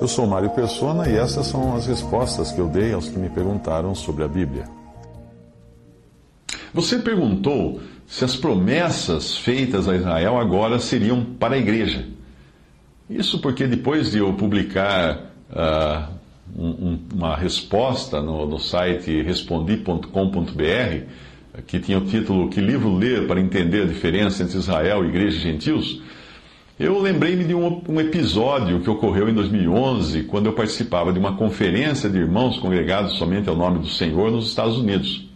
Eu sou Mário Persona e essas são as respostas que eu dei aos que me perguntaram sobre a Bíblia. Você perguntou se as promessas feitas a Israel agora seriam para a igreja. Isso porque depois de eu publicar uh, um, uma resposta no, no site respondi.com.br, que tinha o título Que livro ler para entender a diferença entre Israel, igreja e gentios, eu lembrei-me de um, um, episódio que ocorreu em 2011, quando eu participava de uma conferência de irmãos congregados somente ao nome do Senhor nos Estados Unidos.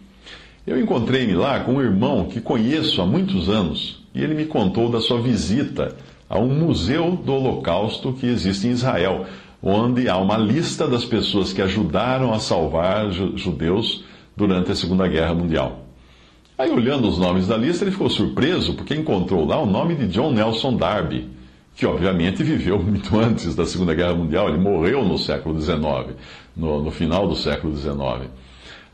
Eu encontrei-me lá com um irmão que conheço há muitos anos e ele me contou da sua visita a um museu do Holocausto que existe em Israel, onde há uma lista das pessoas que ajudaram a salvar judeus durante a Segunda Guerra Mundial. Aí, olhando os nomes da lista, ele ficou surpreso porque encontrou lá o nome de John Nelson Darby, que obviamente viveu muito antes da Segunda Guerra Mundial. Ele morreu no século XIX, no, no final do século XIX.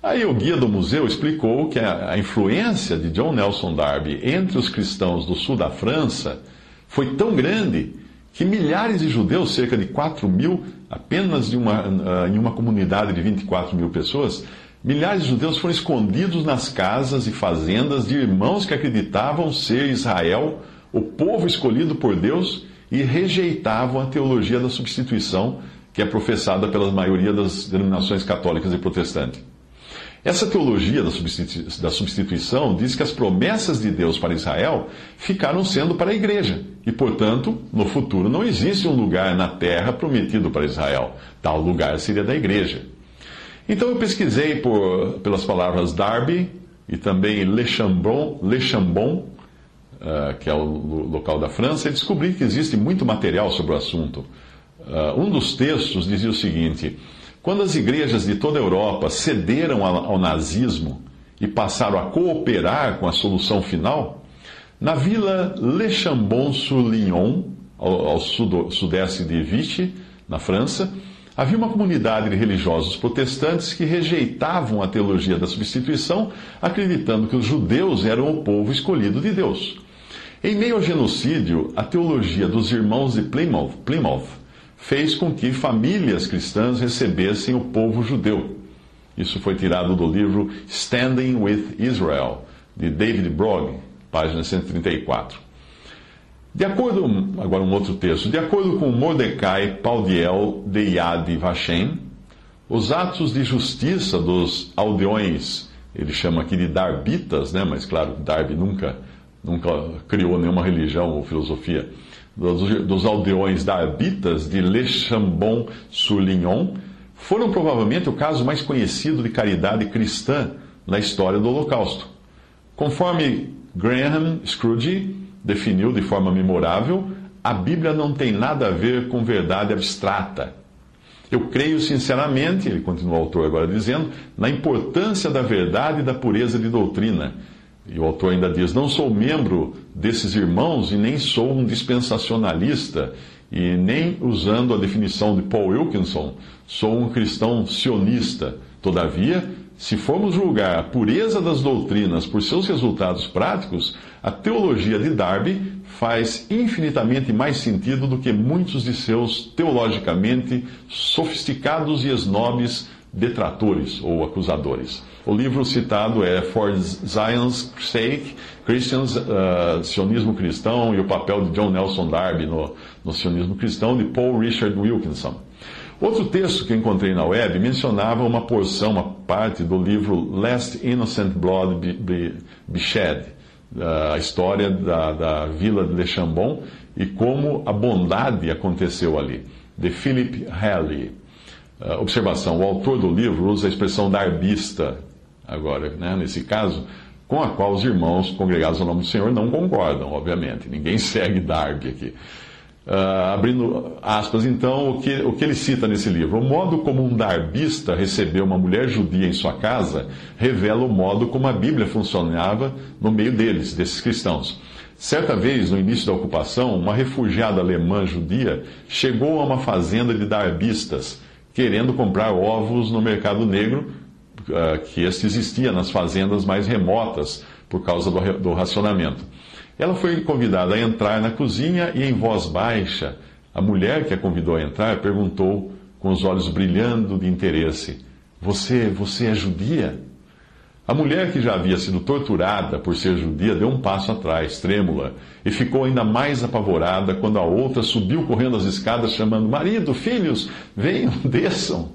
Aí o guia do museu explicou que a, a influência de John Nelson Darby entre os cristãos do sul da França foi tão grande que milhares de judeus, cerca de 4 mil, apenas uma, uh, em uma comunidade de 24 mil pessoas, milhares de judeus foram escondidos nas casas e fazendas de irmãos que acreditavam ser Israel, o povo escolhido por Deus, e rejeitavam a teologia da substituição que é professada pela maioria das denominações católicas e protestantes. Essa teologia da substituição diz que as promessas de Deus para Israel ficaram sendo para a igreja. E, portanto, no futuro não existe um lugar na terra prometido para Israel. Tal lugar seria da igreja. Então eu pesquisei por, pelas palavras Darby e também Le Chambon, Le Chambon uh, que é o local da França, e descobri que existe muito material sobre o assunto. Uh, um dos textos dizia o seguinte. Quando as igrejas de toda a Europa cederam ao nazismo e passaram a cooperar com a solução final, na vila Le Chambon-sur-Lignon, ao, sudeste de Vichy, na França, havia uma comunidade de religiosos protestantes que rejeitavam a teologia da substituição, acreditando que os judeus eram o povo escolhido de Deus. Em meio ao genocídio, a teologia dos irmãos de Plymouth, Plymouth fez com que famílias cristãs recebessem o povo judeu. Isso foi tirado do livro Standing with Israel, de David Brogg, página 134. De acordo, agora um outro texto, de acordo com Mordecai Paudiel de Yad Vashem, os atos de justiça dos aldeões, ele chama aqui de Darbitas, né? mas claro, Darby nunca, nunca criou nenhuma religião ou filosofia dos, dos aldeões darbitas de Le Chambon-sur-Lignon foram provavelmente o caso mais conhecido de caridade cristã na história do Holocausto. Conforme Graham Scrooge definiu de forma memorável, a Bíblia não tem nada a ver com verdade abstrata. Eu creio sinceramente, ele continua o autor agora dizendo, na importância da verdade e da pureza de doutrina e o autor ainda diz: Não sou membro desses irmãos e nem sou um dispensacionalista, e nem usando a definição de Paul Wilkinson, sou um cristão sionista. Todavia, se formos julgar a pureza das doutrinas por seus resultados práticos, a teologia de Darby faz infinitamente mais sentido do que muitos de seus teologicamente sofisticados e esnobes detratores ou acusadores. O livro citado é For Zion's Sake, Christians, uh, Sionismo Cristão e o papel de John Nelson Darby no, no sionismo cristão, de Paul Richard Wilkinson. Outro texto que encontrei na web mencionava uma porção, uma parte do livro Last Innocent Blood Be Shed, a história da, da vila de Chambon e como a bondade aconteceu ali, de Philip Halley. Uh, observação: o autor do livro usa a expressão darbista, agora, né, nesse caso, com a qual os irmãos congregados ao nome do Senhor não concordam, obviamente. Ninguém segue Darby aqui. Uh, abrindo aspas, então, o que, o que ele cita nesse livro? O modo como um darbista recebeu uma mulher judia em sua casa revela o modo como a Bíblia funcionava no meio deles, desses cristãos. Certa vez, no início da ocupação, uma refugiada alemã judia chegou a uma fazenda de darbistas, querendo comprar ovos no mercado negro, uh, que este existia nas fazendas mais remotas por causa do, do racionamento. Ela foi convidada a entrar na cozinha e, em voz baixa, a mulher que a convidou a entrar perguntou, com os olhos brilhando de interesse: Você, você é judia? A mulher, que já havia sido torturada por ser judia, deu um passo atrás, trêmula, e ficou ainda mais apavorada quando a outra subiu correndo as escadas, chamando: Marido, filhos, venham, desçam.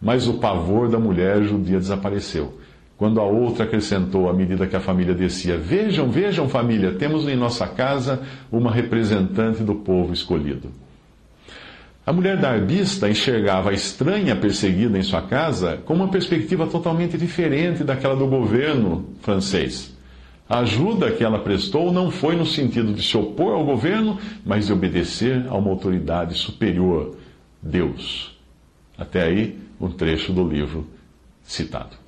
Mas o pavor da mulher judia desapareceu quando a outra acrescentou à medida que a família descia: Vejam, vejam, família, temos em nossa casa uma representante do povo escolhido. A mulher darbista enxergava a estranha perseguida em sua casa com uma perspectiva totalmente diferente daquela do governo francês. A ajuda que ela prestou não foi no sentido de se opor ao governo, mas de obedecer a uma autoridade superior, Deus. Até aí, um trecho do livro citado.